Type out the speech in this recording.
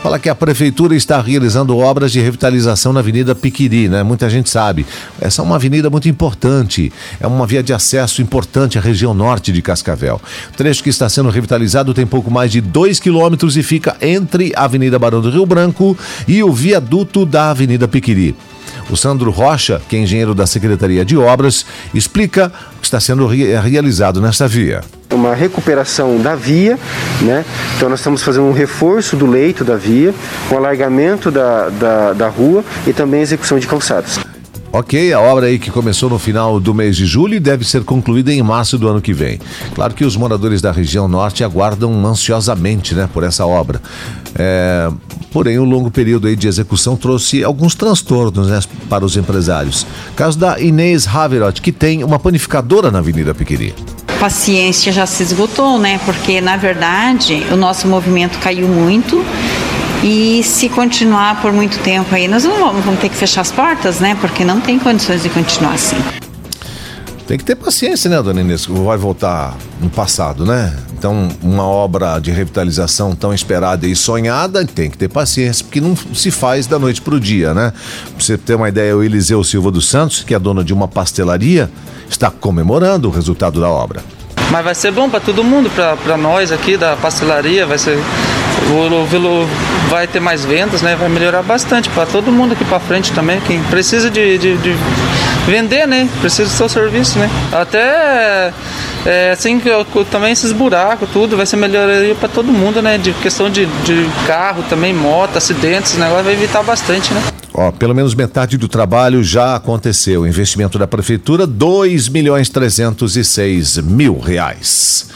Fala que a prefeitura está realizando obras de revitalização na Avenida Piquiri, né? Muita gente sabe. Essa é uma avenida muito importante. É uma via de acesso importante à região norte de Cascavel. O trecho que está sendo revitalizado tem pouco mais de 2 quilômetros e fica entre a Avenida Barão do Rio Branco e o viaduto da Avenida Piquiri. O Sandro Rocha, que é engenheiro da Secretaria de Obras, explica o que está sendo re realizado nesta via uma recuperação da via, né? Então nós estamos fazendo um reforço do leito da via, um alargamento da, da, da rua e também execução de calçados. Ok, a obra aí que começou no final do mês de julho deve ser concluída em março do ano que vem. Claro que os moradores da região norte aguardam ansiosamente né, por essa obra. É, porém, o longo período aí de execução trouxe alguns transtornos né, para os empresários. Caso da Inês Haverot, que tem uma panificadora na Avenida Piquiri paciência já se esgotou, né? Porque na verdade o nosso movimento caiu muito e se continuar por muito tempo aí, nós não vamos, vamos ter que fechar as portas, né? Porque não tem condições de continuar assim. Tem que ter paciência, né, dona Inês? Vai voltar no passado, né? Então, uma obra de revitalização tão esperada e sonhada tem que ter paciência, porque não se faz da noite para o dia, né? Pra você ter uma ideia, o Eliseu Silva dos Santos, que é dono de uma pastelaria, está comemorando o resultado da obra. Mas vai ser bom para todo mundo, para nós aqui da pastelaria, vai ser o Velo vai ter mais vendas, né? Vai melhorar bastante para todo mundo aqui para frente também, quem precisa de, de, de vender, né? Precisa do seu serviço, né? Até é, assim também esses buracos, tudo vai ser melhoria para todo mundo, né? De questão de, de carro também, moto, acidentes, o negócio vai evitar bastante, né? Ó, pelo menos metade do trabalho já aconteceu. Investimento da prefeitura, 2 milhões 306 mil reais.